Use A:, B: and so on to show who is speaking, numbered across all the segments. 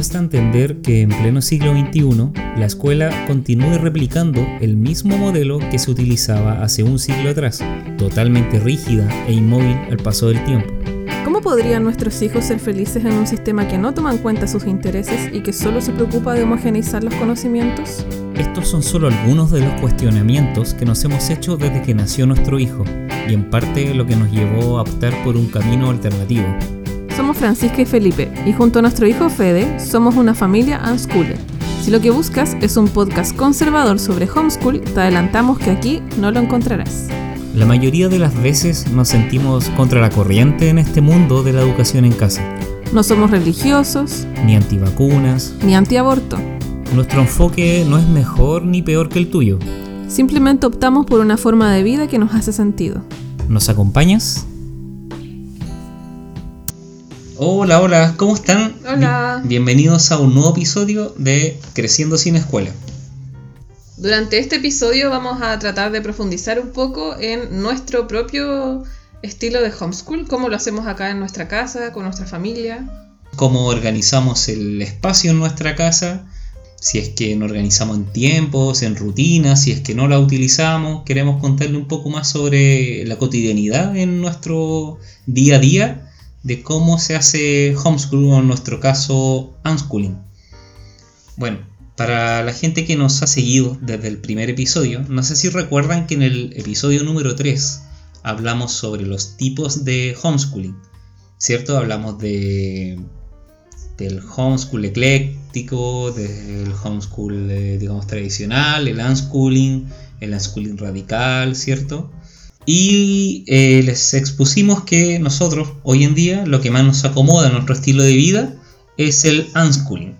A: cuesta entender que en pleno siglo XXI la escuela continúe replicando el mismo modelo que se utilizaba hace un siglo atrás, totalmente rígida e inmóvil al paso del tiempo.
B: ¿Cómo podrían nuestros hijos ser felices en un sistema que no toma en cuenta sus intereses y que solo se preocupa de homogeneizar los conocimientos?
A: Estos son solo algunos de los cuestionamientos que nos hemos hecho desde que nació nuestro hijo, y en parte lo que nos llevó a optar por un camino alternativo.
B: Somos Francisca y Felipe, y junto a nuestro hijo Fede, somos una familia unschooler. Si lo que buscas es un podcast conservador sobre homeschool, te adelantamos que aquí no lo encontrarás.
A: La mayoría de las veces nos sentimos contra la corriente en este mundo de la educación en casa.
B: No somos religiosos,
A: Ni antivacunas.
B: ni antiaborto.
A: Nuestro enfoque no es mejor ni peor que el tuyo.
B: Simplemente optamos por una forma de vida que nos hace sentido.
A: ¿Nos acompañas? Hola, hola, ¿cómo están?
B: Hola.
A: Bi- bienvenidos a un nuevo episodio de Creciendo sin Escuela.
B: Durante este episodio vamos a tratar de profundizar un poco en nuestro propio estilo de homeschool, cómo lo hacemos acá en nuestra casa, con nuestra familia.
A: Cómo organizamos el espacio en nuestra casa, si es que nos organizamos en tiempos, en rutinas, si es que no la utilizamos. Queremos contarle un poco más sobre la cotidianidad en nuestro día a día, de cómo se hace homeschool o en nuestro caso unschooling. Bueno, para la gente que nos ha seguido desde el primer episodio, no sé si recuerdan que en el episodio número 3 hablamos sobre los tipos de homeschooling, ¿cierto? Hablamos de del homeschool ecléctico, del homeschool, eh, digamos, tradicional, el unschooling, el unschooling radical, ¿cierto? Y eh, les expusimos que nosotros, hoy en día, lo que más nos acomoda a nuestro estilo de vida es el unschooling.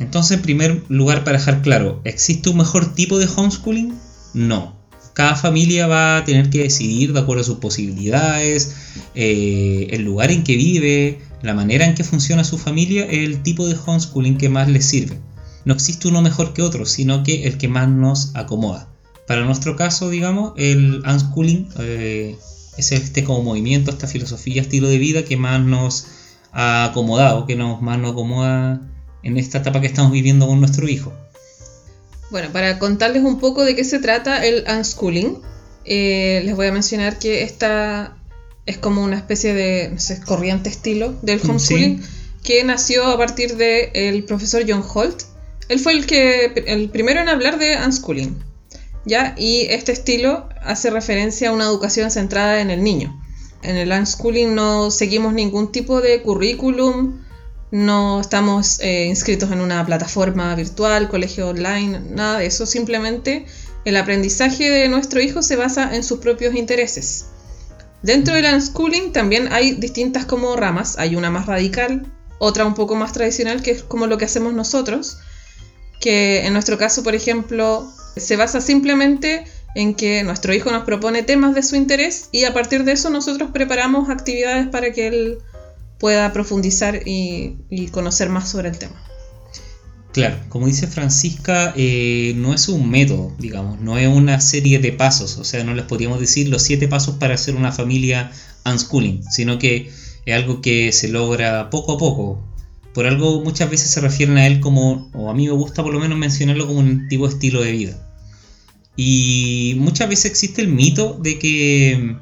A: Entonces, en primer lugar, para dejar claro, ¿existe un mejor tipo de homeschooling? No. Cada familia va a tener que decidir de acuerdo a sus posibilidades, eh, el lugar en que vive, la manera en que funciona su familia, el tipo de homeschooling que más les sirve. No existe uno mejor que otro, sino que el que más nos acomoda. Para nuestro caso, digamos, el unschooling eh, es este como movimiento, esta filosofía, estilo de vida que más nos ha acomodado, que nos, más nos acomoda en esta etapa que estamos viviendo con nuestro hijo.
B: Bueno, para contarles un poco de qué se trata el unschooling, eh, les voy a mencionar que esta es como una especie de no sé, corriente estilo del
A: Sí.
B: homeschooling que nació a partir del profesor John Holt. Él fue el, que, el primero en hablar de unschooling. ¿Ya? Y este estilo hace referencia a una educación centrada en el niño. En el unschooling no seguimos ningún tipo de currículum, no estamos eh, inscritos en una plataforma virtual, colegio online, nada de eso. Simplemente el aprendizaje de nuestro hijo se basa en sus propios intereses. Dentro del unschooling también hay distintas como ramas. Hay una más radical, otra un poco más tradicional, que es como lo que hacemos nosotros. Que en nuestro caso, por ejemplo, se basa simplemente en que nuestro hijo nos propone temas de su interés y a partir de eso nosotros preparamos actividades para que él pueda profundizar y, conocer más sobre el tema.
A: Claro, como dice Francisca, eh, no es un método, digamos, no es una serie de pasos, o sea, no les podríamos decir los siete pasos para hacer una familia unschooling, sino que es algo que se logra poco a poco. Por algo muchas veces se refieren a él como, o a mí me gusta por lo menos mencionarlo como un antiguo estilo de vida. Y muchas veces existe el mito de que,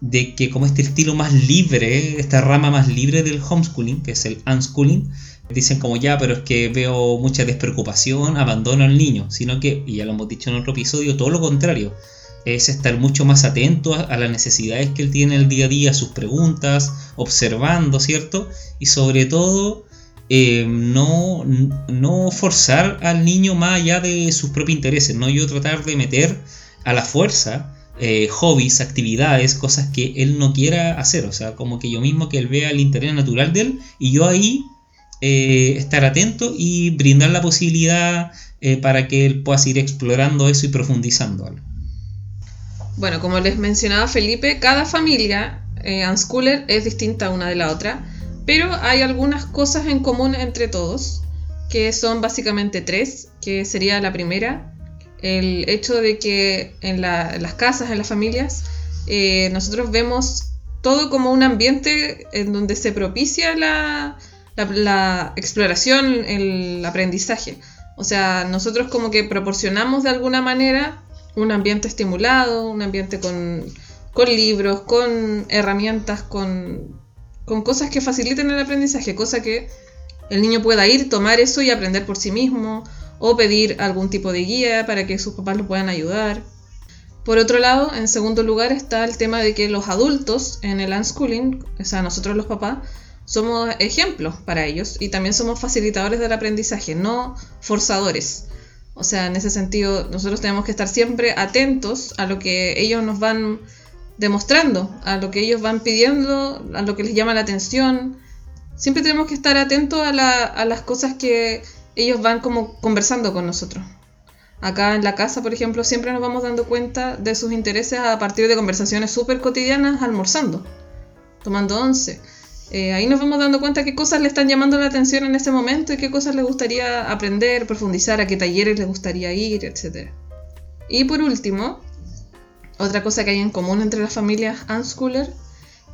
A: de que como este estilo más libre, esta rama más libre del homeschooling, que es el unschooling, dicen como ya, pero es que veo mucha despreocupación, abandono al niño, sino que, y ya lo hemos dicho en otro episodio, todo lo contrario, es estar mucho más atento a, a las necesidades que él tiene el día a día, sus preguntas, observando, ¿cierto? Y sobre todo, eh, no, forzar al niño más allá de sus propios intereses, no yo tratar de meter a la fuerza eh, hobbies, actividades, cosas que él no quiera hacer, o sea, como que yo mismo que él vea el interés natural de él y yo ahí eh, estar atento y brindar la posibilidad para que él pueda seguir explorando eso y profundizando.
B: Bueno, como les mencionaba Felipe, cada familia eh, unschooler es distinta una de la otra, pero hay algunas cosas en común entre todos, que son básicamente tres, que sería la primera, el hecho de que en, la- en las casas, en las familias, eh, nosotros vemos todo como un ambiente en donde se propicia la, exploración, el aprendizaje. O sea, nosotros como que proporcionamos de alguna manera un ambiente estimulado, un ambiente con libros, con herramientas, con, con cosas que faciliten el aprendizaje, cosa que el niño pueda ir, tomar eso y aprender por sí mismo, o pedir algún tipo de guía para que sus papás lo puedan ayudar. Por otro lado, en segundo lugar está el tema de que los adultos en el unschooling, o sea, nosotros los papás, somos ejemplos para ellos y también somos facilitadores del aprendizaje, no forzadores. O sea, en ese sentido, nosotros tenemos que estar siempre atentos a lo que ellos nos van demostrando, a lo que ellos van pidiendo, a lo que les llama la atención. Siempre tenemos que estar atentos a, las cosas que ellos van como conversando con nosotros. Acá en la casa, por ejemplo, siempre nos vamos dando cuenta de sus intereses a partir de conversaciones súper cotidianas almorzando, tomando once. Eh, ahí nos vamos dando cuenta qué cosas le están llamando la atención en ese momento y qué cosas le gustaría aprender, profundizar, a qué talleres le gustaría ir, etc. Y por último, otra cosa que hay en común entre las familias unschooler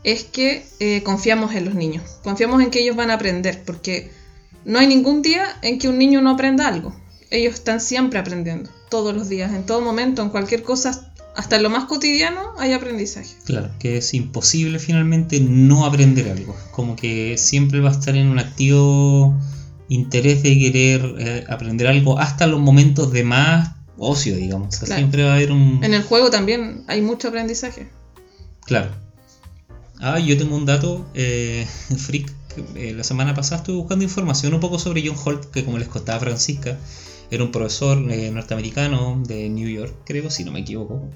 B: es que eh, confiamos en los niños, confiamos en que ellos van a aprender, porque no hay ningún día en que un niño no aprenda algo. Ellos están siempre aprendiendo, todos los días, en todo momento, en cualquier cosa, hasta en lo más cotidiano hay aprendizaje.
A: Claro, que es imposible finalmente no aprender algo. Como que siempre va a estar en un activo interés de querer eh, aprender algo hasta los momentos de más ocio, digamos. siempre va a haber un...
B: En el juego también hay mucho aprendizaje.
A: Claro. Ah, yo tengo un dato, eh, freak, eh, la semana pasada estuve buscando información un poco sobre John Holt, que como les contaba Francisca, era un profesor eh, norteamericano de New York, creo, si no me equivoco,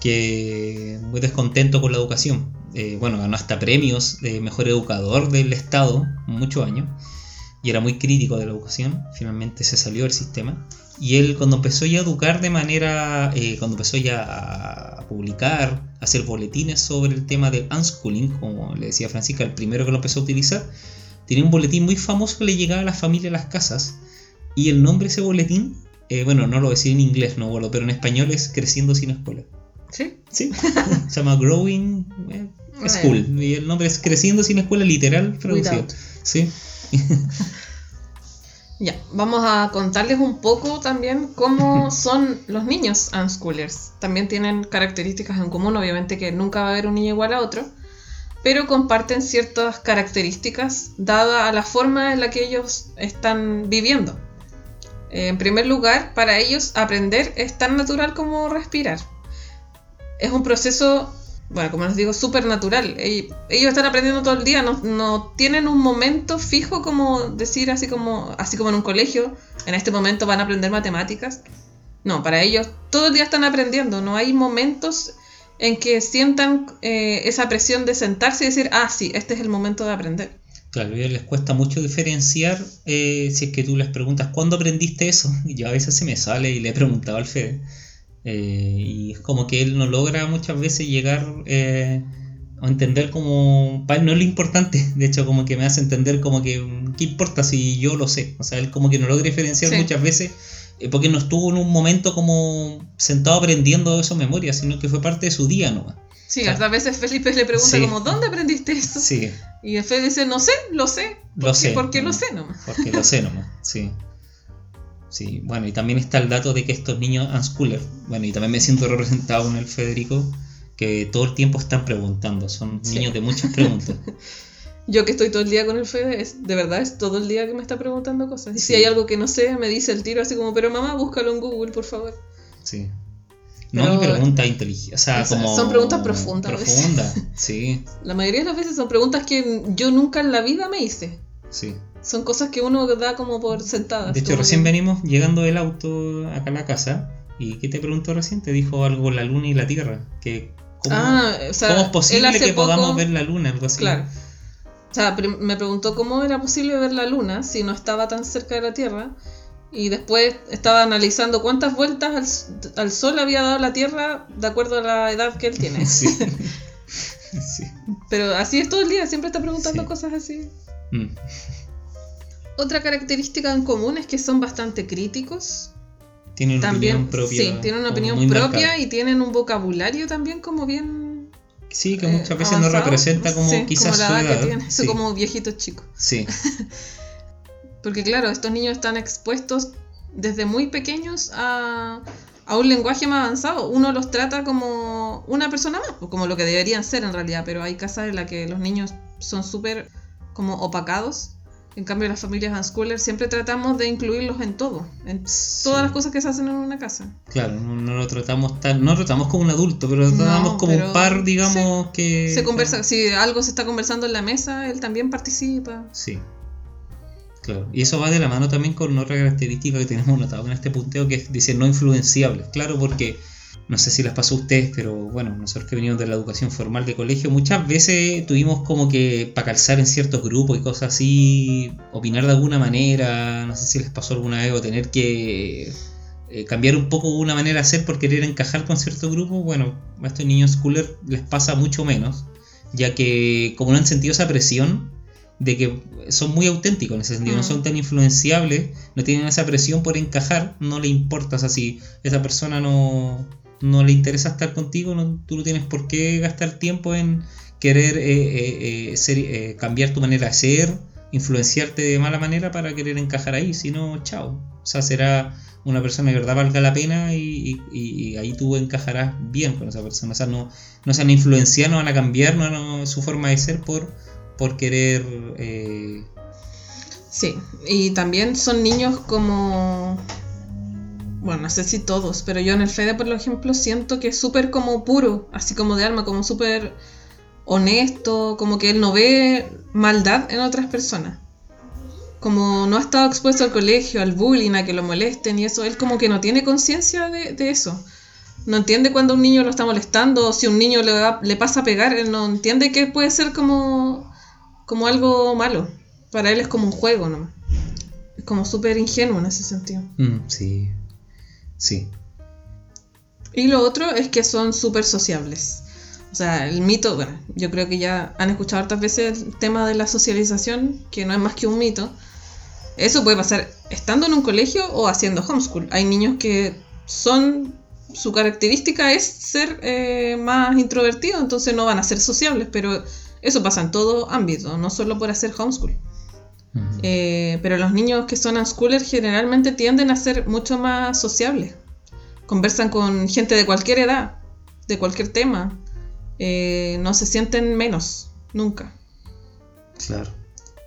A: que muy descontento con la educación. Eh, bueno, ganó hasta premios de mejor educador del Estado, muchos años, y era muy crítico de la educación. Finalmente se salió del sistema. Y él cuando empezó ya a educar de manera, cuando empezó ya a publicar, a hacer boletines sobre el tema del unschooling, como le decía Francisca, el primero que lo empezó a utilizar, tenía un boletín muy famoso que le llegaba a la familia a las casas. Y el nombre de ese boletín, eh, bueno, no lo decía en inglés, no bueno, pero en español es Creciendo sin escuela.
B: ¿Sí?
A: Sí. Se llama Growing eh, School. Y el nombre es Creciendo sin escuela, literal traducido. Sí.
B: Ya, vamos a contarles un poco también cómo son los niños unschoolers. También tienen características en común, obviamente que nunca va a haber un niño igual a otro, pero comparten ciertas características dadas a la forma en la que ellos están viviendo. En primer lugar, para ellos aprender es tan natural como respirar. Es un proceso bueno, como les digo, súper natural. Ellos están aprendiendo todo el día, no, tienen un momento fijo como decir así como, así como en un colegio, en este momento van a aprender matemáticas. No, para ellos todo el día están aprendiendo, no hay momentos en que sientan eh, esa presión de sentarse y decir, ah, sí, este es el momento de aprender.
A: Claro, a ellos les cuesta mucho diferenciar eh, si es que tú les preguntas, ¿cuándo aprendiste eso? Y yo a veces se me sale y le he preguntado al Fede eh, y es como que él no logra muchas veces llegar eh, a entender como, para él no es lo importante, de hecho como que me hace entender como que, ¿qué importa si yo lo sé? O sea, él como que no logra diferenciar muchas veces eh, porque no estuvo en un momento como sentado aprendiendo eso memoria, sino que fue parte de su día nomás.
B: Sí, hasta a veces Felipe le pregunta como, ¿dónde aprendiste eso? Sí. Y Felipe dice, no sé, lo sé.
A: Lo sé.
B: Porque lo sé nomás.
A: Porque lo sé nomás, sí. Sí, bueno, y también está el dato de que estos niños unschooler, bueno, y también me siento representado en el Federico, que todo el tiempo están preguntando, son niños de muchas preguntas.
B: Yo que estoy todo el día con el Fede, es, de verdad es todo el día que me está preguntando cosas. Y si hay algo que no sé, me dice el tiro así como, pero mamá, búscalo en Google, por favor.
A: Sí. No hay preguntas inteligentes, o sea, como...
B: Son preguntas profundas.
A: Profundas, sí.
B: La mayoría de las veces son preguntas que yo nunca en la vida me hice.
A: Sí.
B: Son cosas que uno da como por sentadas.
A: De hecho, recién venimos llegando del auto acá a la casa. ¿Y qué te preguntó recién? Te dijo algo la luna y la tierra. Que ¿cómo,
B: ah, o sea,
A: ¿cómo es posible que podamos ver la luna? Algo así.
B: Claro. O sea, me preguntó cómo era posible ver la luna si no estaba tan cerca de la Tierra. Y después estaba analizando cuántas vueltas al, Sol había dado la Tierra de acuerdo a la edad que él tiene. Sí. sí. Pero así es todo el día, siempre está preguntando cosas así. Mm. Otra característica en común es que son bastante críticos.
A: Tienen una opinión propia.
B: Sí, tienen una opinión propia y tienen un vocabulario también como bien.
A: Sí, que muchas veces no representa como quizás
B: como la edad, que tiene, como viejitos chicos.
A: Sí.
B: Porque claro, estos niños están expuestos desde muy pequeños a, a un lenguaje más avanzado. Uno los trata como una persona más, pues, como lo que deberían ser en realidad, pero hay casas en las que los niños son súper como opacados. En cambio, las familias unschoolers siempre tratamos de incluirlos en todo, en todas las cosas que se hacen en una casa.
A: Claro, no, lo tratamos tan, no lo tratamos como un adulto, pero lo tratamos como un par, digamos, que...
B: Se conversa, si algo se está conversando en la mesa, él también participa.
A: Sí. Claro, y eso va de la mano también con otra característica que tenemos notado en este punteo que dice no influenciables. Claro, porque no sé si les pasó a ustedes, pero bueno, nosotros que venimos de la educación formal de colegio, muchas veces tuvimos como que para calzar en ciertos grupos y cosas así, opinar de alguna manera, no sé si les pasó alguna vez o tener que eh, cambiar un poco una manera de ser por querer encajar con cierto grupo, bueno, a estos niños schooler les pasa mucho menos, ya que como no han sentido esa presión, de que son muy auténticos en ese sentido, no mm. son tan influenciables, no tienen esa presión por encajar, no le importa, o sea, si esa persona no, no le interesa estar contigo, no, tú no tienes por qué gastar tiempo en querer eh, eh, eh, ser, cambiar tu manera de ser, influenciarte de mala manera para querer encajar ahí, si no, chao. O sea, será una persona que verdad valga la pena y, ahí tú encajarás bien con esa persona. O sea, no, no se van a influenciar, no van a cambiar no, su forma de ser por por querer...
B: Sí, y también son niños como... Bueno, no sé si todos, pero yo en el Fede, por ejemplo, siento que es súper como puro, así como de alma, como súper honesto, como que él no ve maldad en otras personas. Como no ha estado expuesto al colegio, al bullying, a que lo molesten y eso, él como que no tiene conciencia de, eso. No entiende cuando un niño lo está molestando, o si un niño le, le pasa a pegar, él no entiende que puede ser como como algo malo. Para él es como un juego ¿no? Es como súper ingenuo en ese sentido.
A: Mm, sí, sí.
B: Y lo otro es que son súper sociables. O sea, el mito, bueno, yo creo que ya han escuchado hartas veces el tema de la socialización, que no es más que un mito. Eso puede pasar estando en un colegio o haciendo homeschool. Hay niños que son, su característica es ser eh, más introvertidos, entonces no van a ser sociables, pero eso pasa en todo ámbito, no solo por hacer homeschool. Eh, pero los niños que son unschoolers generalmente tienden a ser mucho más sociables. Conversan con gente de cualquier edad, de cualquier tema. Eh, no se sienten menos, nunca.
A: Claro.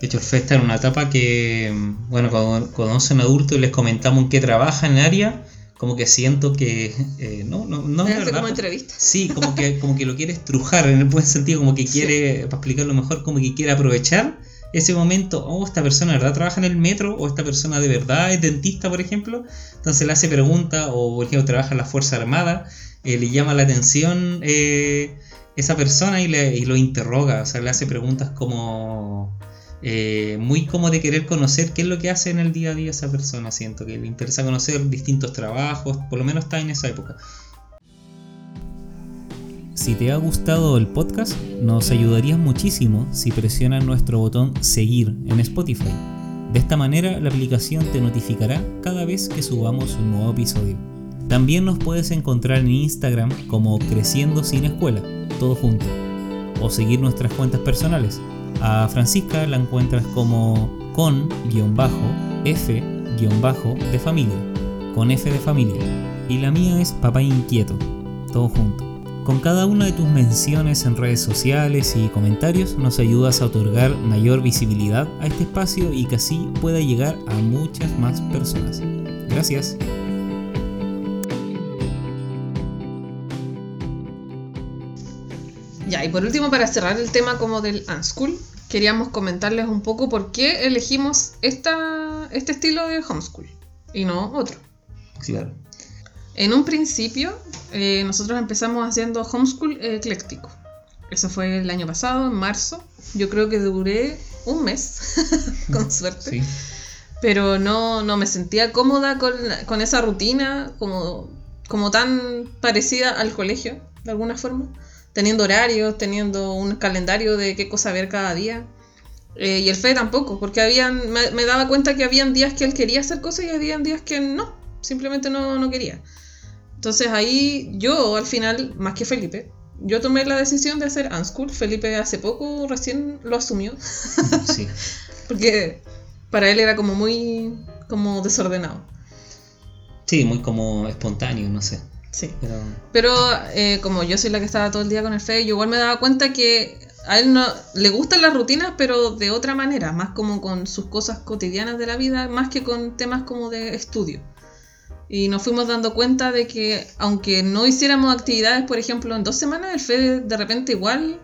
A: De hecho, el FE está en una etapa que, bueno, cuando conocen adultos y les comentamos en qué trabaja en área, como que siento que eh, no no no
B: es como entrevista
A: sí como que como que lo quiere estrujar en el buen sentido como que quiere para explicarlo mejor como que quiere aprovechar ese momento oh esta persona de verdad trabaja en el metro o esta persona de verdad es dentista por ejemplo entonces le hace pregunta o por ejemplo trabaja en la fuerza armada eh, le llama la atención eh, esa persona y, le, y lo interroga o sea le hace preguntas como eh, muy como de querer conocer qué es lo que hace en el día a día esa persona. Siento que le interesa conocer distintos trabajos, por lo menos está en esa época. Si te ha gustado el podcast, nos ayudarías muchísimo si presionas nuestro botón seguir en Spotify. De esta manera la aplicación te notificará cada vez que subamos un nuevo episodio. También nos puedes encontrar en Instagram como Creciendo sin Escuela, todo junto, o seguir nuestras cuentas personales a Francisca la encuentras como con-f- de familia, con F de familia. Y la mía es Papá Inquieto, todo junto. Con cada una de tus menciones en redes sociales y comentarios nos ayudas a otorgar mayor visibilidad a este espacio y que así pueda llegar a muchas más personas. Gracias.
B: Ya, y por último, para cerrar el tema como del unschool, queríamos comentarles un poco por qué elegimos esta, este estilo de homeschool y no otro.
A: Claro.
B: En un principio, eh, nosotros empezamos haciendo homeschool ecléctico. Eso fue el año pasado, en marzo. Yo creo que duré un mes, con suerte. Sí. Pero no, no me sentía cómoda con, con esa rutina, como, como tan parecida al colegio, de alguna forma teniendo horarios, teniendo un calendario de qué cosa ver cada día. Eh, y el fe tampoco, porque habían, me, daba cuenta que habían días que él quería hacer cosas y habían días que no, simplemente no, no quería. Entonces ahí yo al final, más que Felipe, yo tomé la decisión de hacer Unschool. Felipe hace poco recién lo asumió. Sí. porque para él era como muy como desordenado.
A: Sí, muy como espontáneo, no sé.
B: Sí. Pero, eh, como yo soy la que estaba todo el día con el fe, yo igual me daba cuenta que a él no le gustan las rutinas, pero de otra manera, más como con sus cosas cotidianas de la vida, más que con temas como de estudio. Y nos fuimos dando cuenta de que aunque no hiciéramos actividades, por ejemplo, en dos semanas, el Fede de repente igual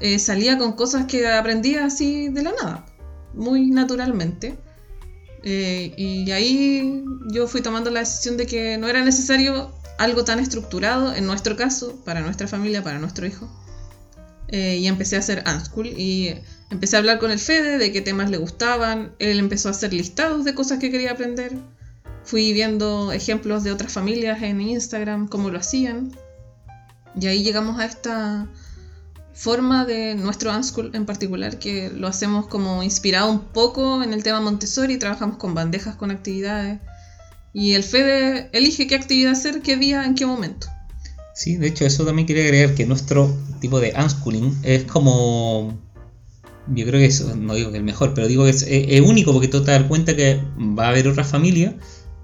B: eh, salía con cosas que aprendía así de la nada, muy naturalmente. Eh, y ahí yo fui tomando la decisión de que no era necesario algo tan estructurado, en nuestro caso, para nuestra familia, para nuestro hijo. Eh, y empecé a hacer Unschool y empecé a hablar con el Fede de qué temas le gustaban. Él empezó a hacer listados de cosas que quería aprender Fui viendo ejemplos de otras familias en Instagram, cómo lo hacían. Y ahí llegamos a esta forma de nuestro Unschool en particular, que lo hacemos como inspirado un poco en el tema Montessori, trabajamos con bandejas, con actividades. Y el FEDE elige qué actividad hacer, qué día, en qué momento.
A: Sí, de hecho eso también quería agregar que nuestro tipo de unschooling es como... Yo creo que eso, no digo que el mejor, pero digo que es, es único porque tú te das cuenta que va a haber otra familia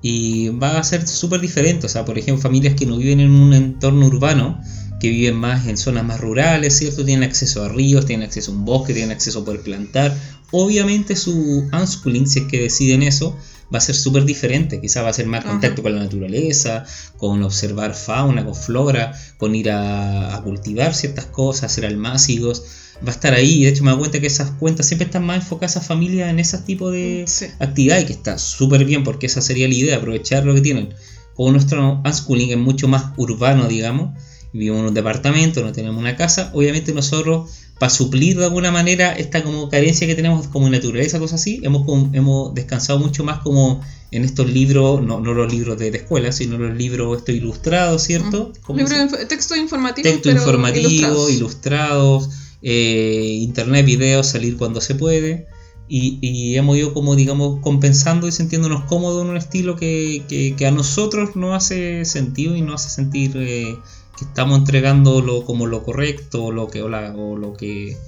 A: y va a ser súper diferente. O sea, por ejemplo, familias que no viven en un entorno urbano, que viven más en zonas más rurales, ¿cierto? Tienen acceso a ríos, tienen acceso a un bosque, tienen acceso a poder plantar. Obviamente su unschooling, si es que deciden eso, va a ser súper diferente. Quizás va a ser más contacto con la naturaleza, con observar fauna, con flora, con ir a, a cultivar ciertas cosas, hacer almácigos va a estar ahí. De hecho, me doy cuenta que esas cuentas siempre están más enfocadas a familias en ese tipo de actividades, que está súper bien porque esa sería la idea, aprovechar lo que tienen. Como nuestro unschooling es mucho más urbano, digamos, vivimos en un departamento, no tenemos una casa, obviamente nosotros, para suplir de alguna manera esta como carencia que tenemos como naturaleza, cosas así, hemos, hemos descansado mucho más como en estos libros, no, no los libros de, la escuela, sino los libros estos ilustrados, ¿cierto?
B: Libros, texto informativo.
A: Texto informativo, ilustrados eh, internet, videos, salir cuando se puede. Y, hemos ido como digamos compensando y sintiéndonos cómodos en un estilo que, a nosotros no hace sentido y no hace sentir eh, que estamos entregando lo, como lo correcto o lo que, o, lo que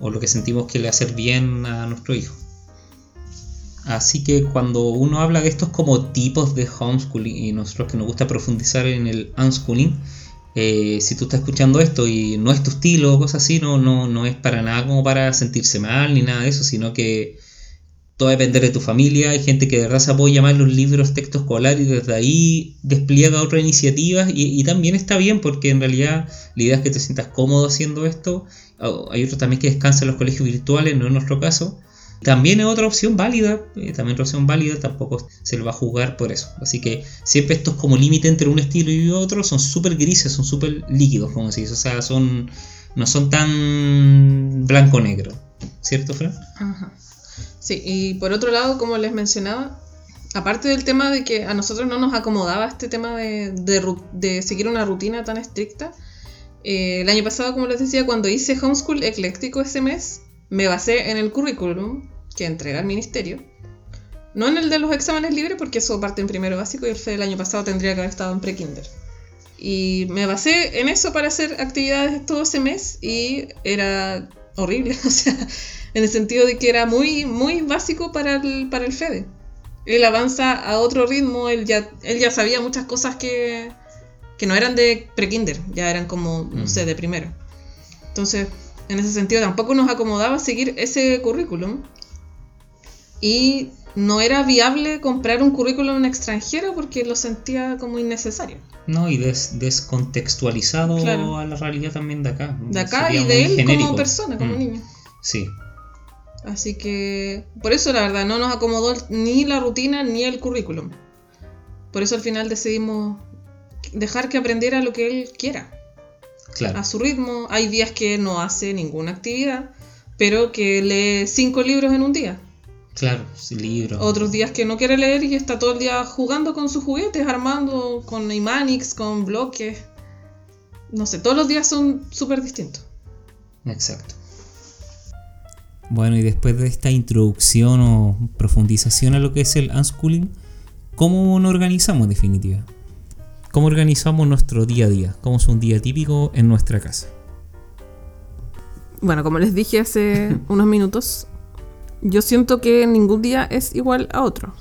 A: o lo que sentimos que le hace bien a nuestro hijo. Así que cuando uno habla de estos como tipos de homeschooling y nosotros que nos gusta profundizar en el unschooling, eh, si tú estás escuchando esto y no es tu estilo o cosas así, no, no, no es para nada como para sentirse mal ni nada de eso, sino que todo depende de tu familia. Hay gente que de verdad se apoya más los libros, textos escolares y desde ahí despliega otras iniciativas y, y, también está bien porque en realidad la idea es que te sientas cómodo haciendo esto. Hay otros también que descansan en los colegios virtuales, no en nuestro caso. También es otra opción válida, eh, también otra opción válida, tampoco se le va a jugar por eso. Así que siempre estos como límite entre un estilo y otro son súper grises, son súper líquidos, como se. O sea, son, no son tan blanco-negro. ¿Cierto, Fran?
B: Ajá. Sí, y por otro lado, como les mencionaba, aparte del tema de que a nosotros no nos acomodaba este tema de, de, seguir una rutina tan estricta, eh, el año pasado, como les decía, cuando hice homeschool ecléctico ese mes, me basé en el currículum que entrega el ministerio. No en el de los exámenes libres, porque eso parte en primero básico y el FE del año pasado tendría que haber estado en pre-kinder. Y me basé en eso para hacer actividades todo ese mes y era horrible, o sea, en el sentido de que era muy, muy básico para el, para el FEDE. Él avanza a otro ritmo, él ya, él ya sabía muchas cosas que, que no eran de pre-kinder, ya eran como, no sé, de primero. Entonces, en ese sentido, tampoco nos acomodaba seguir ese currículum y no era viable comprar un currículum extranjero porque lo sentía como innecesario.
A: No, y descontextualizado a la realidad también de acá.
B: De acá y de él como persona, como mm. niño.
A: Sí.
B: Así que por eso la verdad no nos acomodó ni la rutina ni el currículum. Por eso al final decidimos dejar que aprendiera lo que él quiera.
A: Claro.
B: A su ritmo. Hay días que no hace ninguna actividad, pero que lee cinco libros en un día.
A: Claro, libros.
B: Otros días que no quiere leer y está todo el día jugando con sus juguetes, armando con Imanix, con bloques. No sé, todos los días son súper distintos.
A: Exacto. Bueno, y después de esta introducción o profundización a lo que es el unschooling, ¿cómo nos organizamos en definitiva? ¿Cómo organizamos nuestro día a día? ¿Cómo es un día típico en nuestra casa?
B: Bueno, como les dije hace unos minutos, yo siento que ningún día es igual a otro.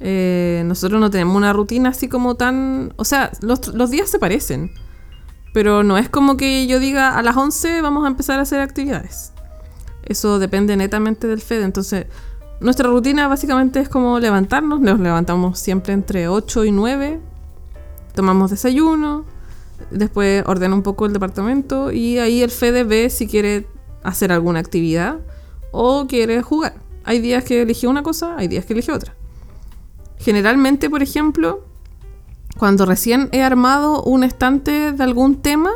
B: Eh, nosotros no tenemos una rutina así como tan... O sea, los, los días se parecen, pero no es como que yo diga a las 11 vamos a empezar a hacer actividades. Eso depende netamente del FED. Entonces, nuestra rutina básicamente es como levantarnos. Nos levantamos siempre entre 8 y 9. Tomamos desayuno. Después ordena un poco el departamento. Y ahí el FED ve si quiere hacer alguna actividad o quiere jugar. Hay días que elige una cosa, hay días que elige otra. Generalmente, por ejemplo, cuando recién he armado un estante de algún tema,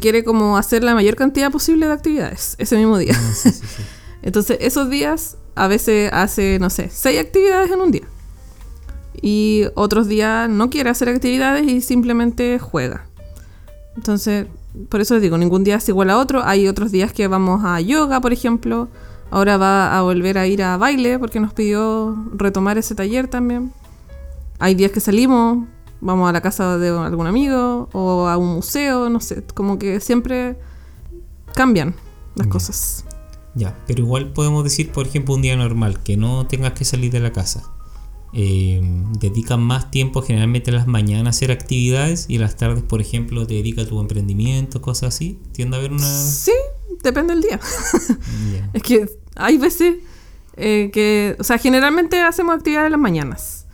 B: quiere como hacer la mayor cantidad posible de actividades ese mismo día. Ah, Entonces, esos días a veces hace, no sé, seis actividades en un día. Y otros días no quiere hacer actividades y simplemente juega. Entonces, por eso les digo, ningún día es igual a otro. Hay otros días que vamos a yoga, por ejemplo. Ahora va a volver a ir a baile porque nos pidió retomar ese taller también. Hay días que salimos, vamos a la casa de algún amigo o a un museo, no sé, como que siempre cambian las cosas.
A: Ya, pero igual podemos decir, por ejemplo, un día normal, que no tengas que salir de la casa. Eh, dedican más tiempo generalmente en las mañanas a hacer actividades y en las tardes, por ejemplo, te dedica a tu emprendimiento, cosas así. ¿Tiende a haber una...?
B: Sí, depende del día. es que hay veces eh, que, o sea, generalmente hacemos actividades en las mañanas.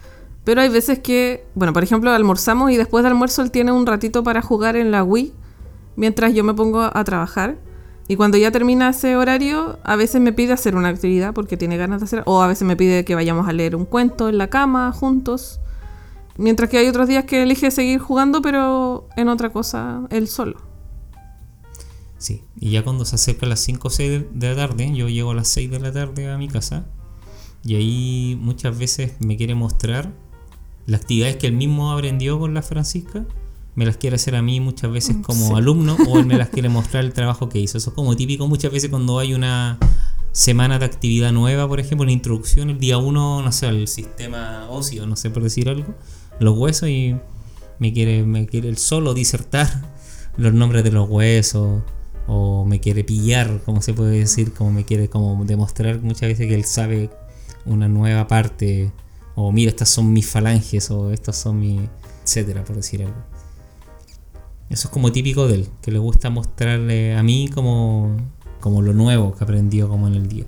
B: Pero hay veces que, bueno, por ejemplo, almorzamos y después de almuerzo él tiene un ratito para jugar en la Wii mientras yo me pongo a trabajar. Y cuando ya termina ese horario, a veces me pide hacer una actividad porque tiene ganas de hacer, o a veces me pide que vayamos a leer un cuento en la cama juntos. Mientras que hay otros días que elige seguir jugando, pero en otra cosa, él solo.
A: Sí, y ya cuando se acerca a las 5 o 6 de la tarde, yo llego a las 6 de la tarde a mi casa, y ahí muchas veces me quiere mostrar las actividades que él mismo aprendió con la Francisca, me las quiere hacer a mí muchas veces como alumno o él me las quiere mostrar el trabajo que hizo. Eso es como típico muchas veces cuando hay una semana de actividad nueva, por ejemplo, una introducción, el día uno, no sé, al sistema óseo, no sé por decir algo, los huesos y me quiere, me quiere el solo disertar los nombres de los huesos o me quiere pillar, como se puede decir, como me quiere como demostrar muchas veces que él sabe una nueva parte o mira, estas son mis falanges, o estas son mis. etcétera, por decir algo. Eso es como típico de él, que le gusta mostrarle a mí como, como lo nuevo que aprendió como en el día.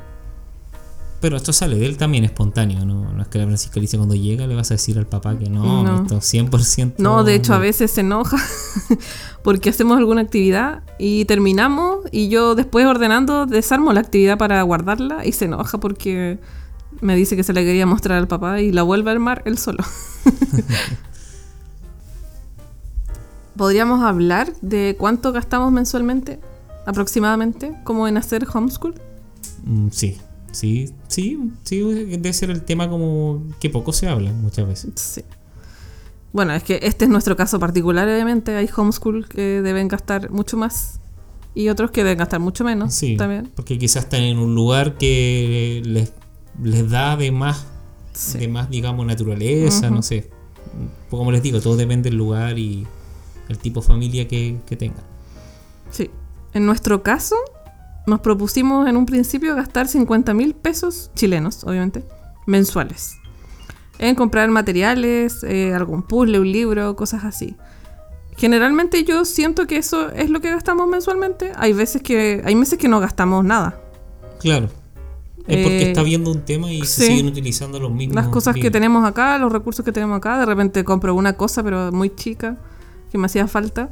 A: Pero esto sale de él también espontáneo, ¿no? No es que la Francisca dice cuando llega le vas a decir al papá que no, no. esto 100%.
B: No, de hecho a veces se enoja porque hacemos alguna actividad y terminamos y yo después ordenando desarmo la actividad para guardarla y se enoja porque me dice que se la quería mostrar al papá y la vuelve a armar él solo. ¿Podríamos hablar de cuánto gastamos mensualmente, aproximadamente, como en hacer homeschool?
A: Mm, sí, sí, sí, sí, debe ser el tema como que poco se habla muchas veces.
B: Sí. Bueno, es que este es nuestro caso particular, obviamente. Hay homeschool que deben gastar mucho más y otros que deben gastar mucho menos sí, también.
A: Porque quizás están en un lugar que les les da de más, de más digamos, naturaleza, no sé. Como les digo, todo depende del lugar y el tipo de familia que, que tengan.
B: Sí. En nuestro caso, nos propusimos en un principio gastar 50 mil pesos chilenos, obviamente, mensuales. En comprar materiales, eh, algún puzzle, un libro, cosas así. Generalmente yo siento que eso es lo que gastamos mensualmente. Hay veces que hay meses que no gastamos nada.
A: Claro. Es porque está eh, viendo un tema y se siguen utilizando los mismos.
B: Las cosas que tenemos acá, los recursos que tenemos acá. De repente compro una cosa, pero muy chica, que me hacía falta.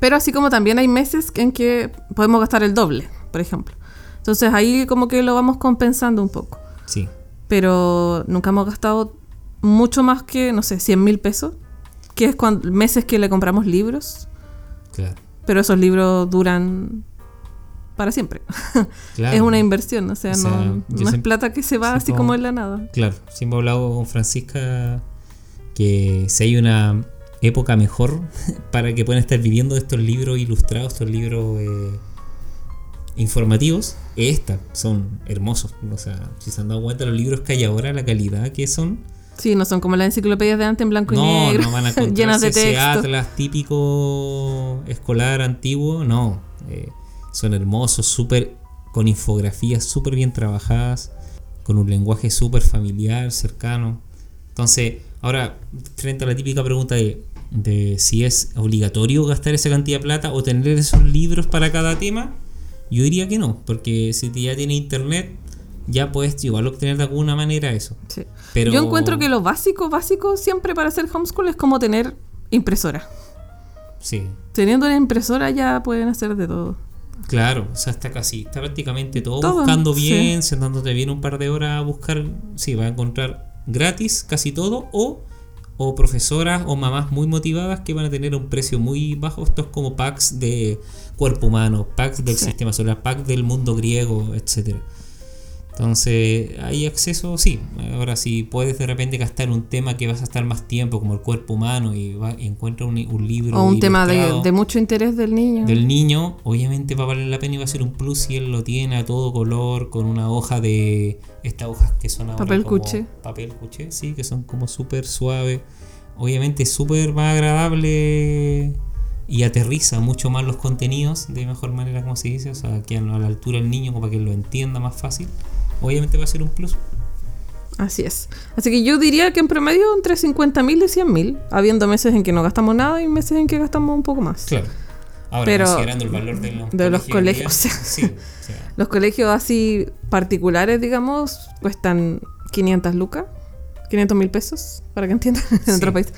B: Pero así como también hay meses en que podemos gastar el doble, por ejemplo. Entonces ahí como que lo vamos compensando un poco.
A: Sí.
B: Pero nunca hemos gastado mucho más que, no sé, 100 mil pesos. Que es cuando, meses que le compramos libros.
A: Claro.
B: Pero esos libros duran para siempre. es una inversión, o sea, no, es plata que se va así como en la nada.
A: Claro, siempre he hablado con Francisca que si hay una época mejor para que puedan estar viviendo estos libros ilustrados, estos libros eh, informativos, es esta. Son hermosos. O sea, si se han dado cuenta los libros que hay ahora, la calidad que son.
B: Sí, no son como las enciclopedias de antes en blanco y negro.
A: No, no van a llenas de ese atlas típico escolar antiguo, no. Eh, son hermosos, súper con infografías súper bien trabajadas, con un lenguaje súper familiar, cercano. Entonces, ahora, frente a la típica pregunta de, de si es obligatorio gastar esa cantidad de plata o tener esos libros para cada tema, yo diría que no, porque si ya tiene internet, ya puedes igual obtener de alguna manera eso.
B: Sí.
A: Pero-
B: Yo encuentro que lo básico, básico siempre para hacer homeschool es como tener impresora.
A: Sí,
B: Teniendo una impresora ya pueden hacer de todo.
A: claro, o sea, está casi, está prácticamente todo,
B: Todo,
A: buscando
B: sí.
A: bien, sentándote bien un par de horas a buscar, sí, vas a encontrar gratis casi todo o, o profesoras o mamás muy motivadas que van a tener un precio muy bajo, estos como packs de cuerpo humano, packs del
B: Sí.
A: sistema solar, packs del mundo griego, etcétera. Entonces, hay acceso, sí. Ahora, si puedes de repente gastar un tema que vas a estar más tiempo, como el cuerpo humano, y, va, y encuentras un, un libro
B: O un tema de mucho interés del niño.
A: del niño, obviamente va a valer la pena y va a ser un plus si él lo tiene a todo color, con una hoja de. Estas hojas que son ahora
B: Papel
A: como
B: cuché.
A: Papel cuché, sí, que son como súper suaves. Obviamente, súper más agradable y aterriza mucho más los contenidos de mejor manera, como se dice, o sea, que a la altura del niño, como para que lo entienda más fácil. Obviamente va a ser un plus.
B: Así es. Así que yo diría que en promedio entre 50.000 y 100.000, habiendo meses en que no gastamos nada y meses en que gastamos un poco más.
A: Claro. Ahora,
B: Pero-
A: considerando el valor de los
B: de los
A: colegios,
B: colegios,
A: sí, o sea,
B: Los colegios así particulares, digamos, cuestan 500 lucas, 500 mil pesos, para que entiendan en
A: Sí.
B: otro país.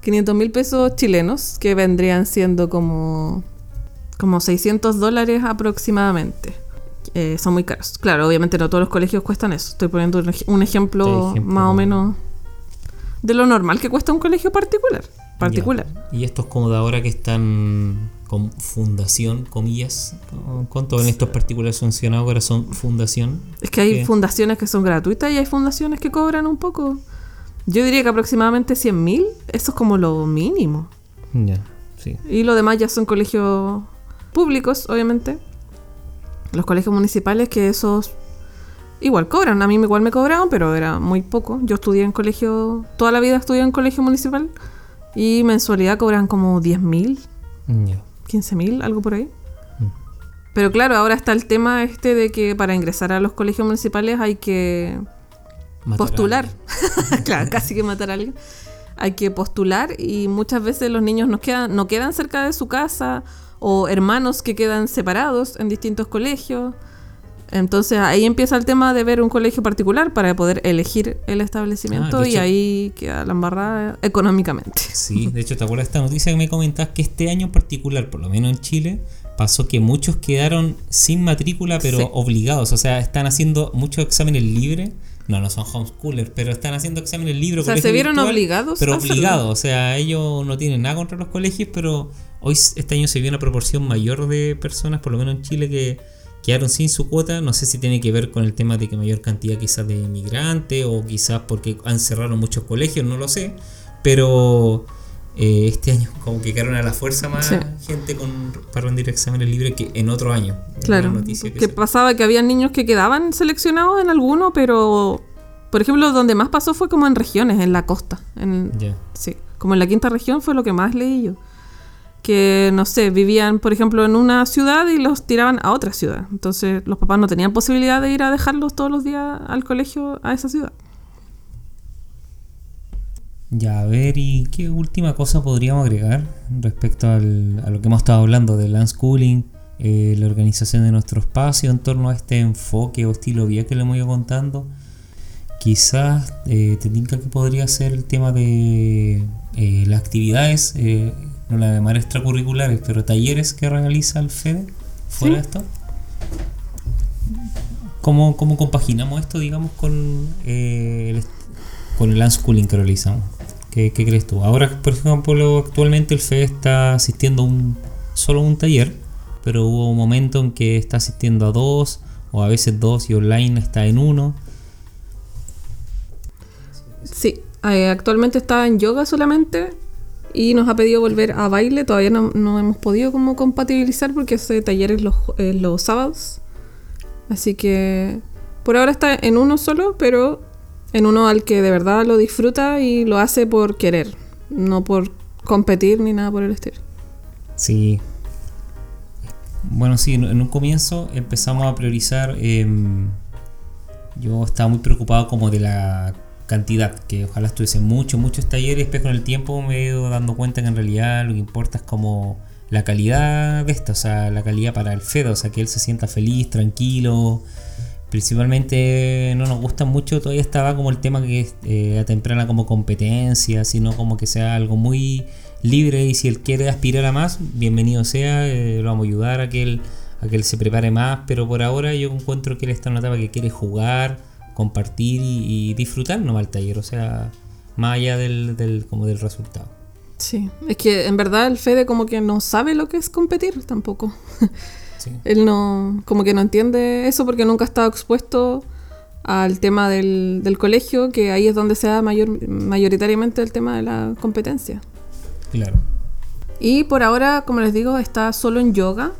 B: 500 mil pesos chilenos, que vendrían siendo como, como 600 dólares aproximadamente. Eh, son muy caros. Claro, obviamente no todos los colegios cuestan eso. Estoy poniendo un, ej- un ejemplo,
A: Este ejemplo.
B: más o menos de lo normal que cuesta un colegio particular. particular.
A: Ya. Y estos como de ahora que están con fundación, comillas, ¿cuánto en estos particulares funcionados ahora son fundación?
B: Es que hay fundaciones que son gratuitas y hay fundaciones que cobran un poco. Yo diría que aproximadamente 100 mil, eso es como lo mínimo.
A: Ya, sí.
B: Y lo demás ya son colegios públicos, obviamente. Los colegios municipales que esos igual cobran. A mí igual me cobraban, pero era muy poco. Yo estudié en colegio, toda la vida estudié en colegio municipal y mensualidad cobran como 10 mil,
A: Ya.
B: 15 mil, algo por ahí.
A: Mm.
B: Pero claro, ahora está el tema este de que para ingresar a los colegios municipales hay que
A: Matar
B: postular. claro, casi que matar a alguien. Hay que postular y muchas veces los niños no quedan, no quedan cerca de su casa o hermanos que quedan separados en distintos colegios. Entonces ahí empieza el tema de ver un colegio particular para poder elegir el establecimiento
A: Ah,
B: y ahí queda la embarrada económicamente.
A: Sí, de hecho, ¿te acuerdas de esta noticia que me comentabas que este año en particular, por lo menos en Chile, pasó que muchos quedaron sin matrícula, pero
B: Sí.
A: obligados? O sea, están haciendo muchos exámenes libres. No, no son homeschoolers, pero están haciendo exámenes libres.
B: O sea, se vieron
A: virtual,
B: obligados
A: Pero obligados, o sea, ellos no tienen nada contra los colegios, pero hoy, este año se vio una proporción mayor de personas, por lo menos en Chile, que quedaron sin su cuota. No sé si tiene que ver con el tema de que mayor cantidad quizás de inmigrantes o quizás porque han cerrado muchos colegios, no lo sé. Pero eh, este año como que quedaron a la fuerza más
B: Sí.
A: gente con, para rendir exámenes libres que en otro año.
B: Claro,
A: noticia que
B: pasaba que había niños que quedaban seleccionados en alguno, pero por ejemplo donde más pasó fue como en regiones, en la costa, en. Sí, como en la quinta región fue lo que más leí yo. Que, no sé, vivían, por ejemplo, en una ciudad y los tiraban a otra ciudad. Entonces los papás no tenían posibilidad de ir a dejarlos todos los días al colegio a esa ciudad.
A: Ya, a ver, ¿y qué última cosa podríamos agregar respecto al- a lo que hemos estado hablando del unschooling, eh, la organización de nuestro espacio en torno a este enfoque o estilo vida que le hemos ido contando? Quizás eh, te tinca que podría ser el tema de eh, las actividades, eh, no las llamar extracurriculares, pero talleres que realiza el FEDE fuera
B: Sí.
A: de esto. ¿Cómo, ¿Cómo compaginamos esto, digamos, con eh, el, con el unschooling que realizamos? ¿Qué, crees tú? Ahora, por ejemplo, actualmente el FED está asistiendo a un, solo un taller, pero hubo un momento en que está asistiendo a dos, o a veces dos y online está en uno.
B: Sí, eh, actualmente está en yoga solamente y nos ha pedido volver a baile. Todavía no, hemos podido como compatibilizar porque ese taller es los, eh, los sábados. Así que por ahora está en uno solo, pero en uno al que de verdad lo disfruta y lo hace por querer, no por competir ni nada por el estilo.
A: Sí. Bueno, sí, en un comienzo empezamos a priorizar. em, yo estaba muy preocupado como de la cantidad, que ojalá estuviese mucho, muchos talleres. Después con el tiempo me he ido dando cuenta que en realidad lo que importa es como la calidad de esto, o sea, la calidad para el Fed, o sea, que él se sienta feliz, tranquilo. Principalmente no nos gusta mucho, todavía estaba como el tema que es eh, a temprana como competencia, sino como que sea algo muy libre y si él quiere aspirar a más, bienvenido sea, eh, lo vamos a ayudar a que él a que él se prepare más, pero por ahora yo encuentro que él está en una etapa que quiere jugar, compartir y, disfrutar nomás el taller, o sea, más allá del, del, como del resultado.
B: Sí, es que en verdad el Fede como que no sabe lo que es competir tampoco.
A: Sí.
B: Él no, como que no entiende eso porque nunca ha estado expuesto al tema del, del colegio, que ahí es donde se da mayor, mayoritariamente el tema de la competencia.
A: Claro.
B: Y por ahora, como les digo, está solo en yoga.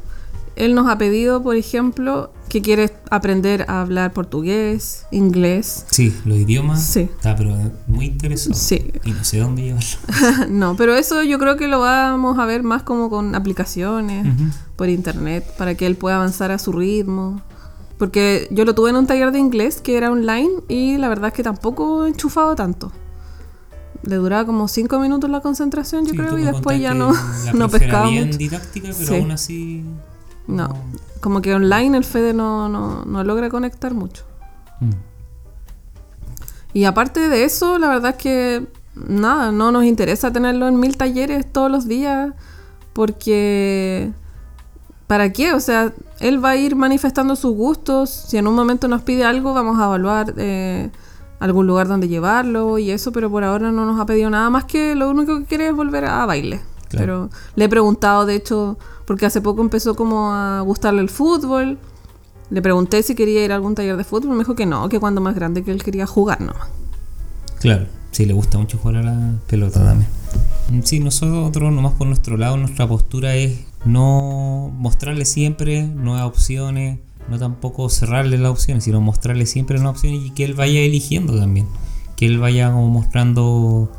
B: Él nos ha pedido, por ejemplo, que quiere aprender a hablar portugués, inglés.
A: Sí, los idiomas.
B: Sí.
A: Está, pero muy interesante.
B: Sí.
A: Y no sé dónde llevarlo.
B: no, pero eso yo creo que lo vamos a ver más como con aplicaciones,
A: Ujú.
B: por internet, para que él pueda avanzar a su ritmo. Porque yo lo tuve en un taller de inglés que era online y la verdad es que tampoco he enchufado tanto. Le duraba como 5 minutos la concentración, yo
A: Sí,
B: creo, y después ya no,
A: la
B: no pescaba
A: bien
B: mucho.
A: didáctica, pero
B: Sí.
A: aún así.
B: No, como que online el Fede no, no, no logra conectar mucho.
A: Mm.
B: Y aparte de eso, la verdad es que nada, no nos interesa tenerlo en mil talleres todos los días, porque ¿para qué? O sea, él va a ir manifestando sus gustos, si en un momento nos pide algo, vamos a evaluar eh, algún lugar donde llevarlo y eso, pero por ahora no nos ha pedido nada más que lo único que quiere es volver a baile.
A: Claro.
B: Pero le he preguntado, de hecho, porque hace poco empezó como a gustarle el fútbol. Le pregunté si quería ir a algún taller de fútbol, me dijo que no, que cuando más grande que él quería jugar nomás.
A: Claro, sí, le gusta mucho jugar a la pelota también. Mm, Sí, nosotros nomás por nuestro lado, nuestra postura es no mostrarle siempre nuevas opciones, no tampoco cerrarle las opciones, sino mostrarle siempre nuevas opciones y que él vaya eligiendo también. Que él vaya como mostrando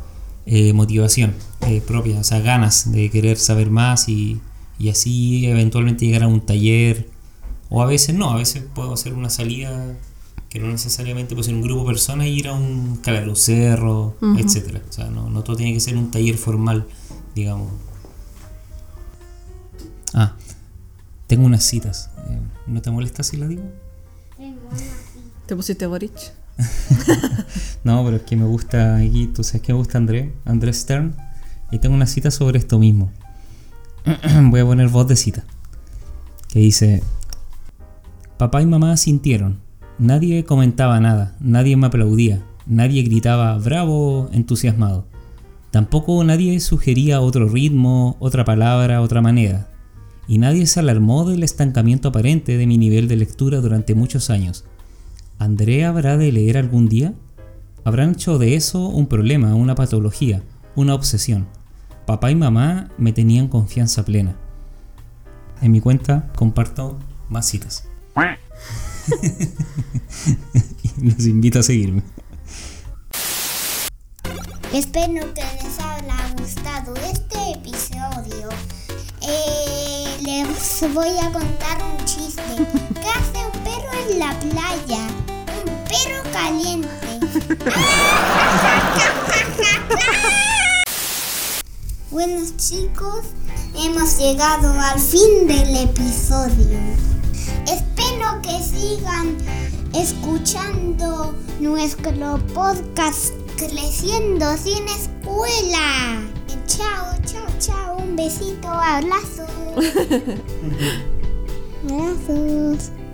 A: eh, motivación eh, propia, o sea, ganas de querer saber más y, y así eventualmente llegar a un taller. O a veces no, a veces puedo hacer una salida que no necesariamente puede ser un grupo de personas y ir a un, cerro,
B: Ujú.
A: etcétera. O sea, no, no todo tiene que ser un taller formal, digamos. Ah, tengo unas citas. Eh, ¿No te molesta si la digo?
B: ¿Te pusiste Boric?
A: No, pero es que me gusta aquí, tú sabes que me gusta André, André Stern, y tengo una cita sobre esto mismo. Voy a poner voz de cita. Que dice, papá y mamá sintieron, nadie comentaba nada, nadie me aplaudía, nadie gritaba bravo entusiasmado. Tampoco nadie sugería otro ritmo, otra palabra, otra manera. Y nadie se alarmó del estancamiento aparente de mi nivel de lectura durante muchos años. ¿Andrea habrá de leer algún día? Habrán hecho de eso un problema, una patología, una obsesión. Papá y mamá me tenían confianza plena. En mi cuenta comparto más citas. y los invito a seguirme.
C: Espero que les haya gustado este episodio. Eh, les voy a contar un chiste. ¿Qué hace un perro en la playa? Perro caliente. Bueno chicos, hemos llegado al fin del episodio. Espero que sigan escuchando nuestro podcast Creciendo sin escuela. Chao, chao, chao. Un besito, abrazo. Abrazos.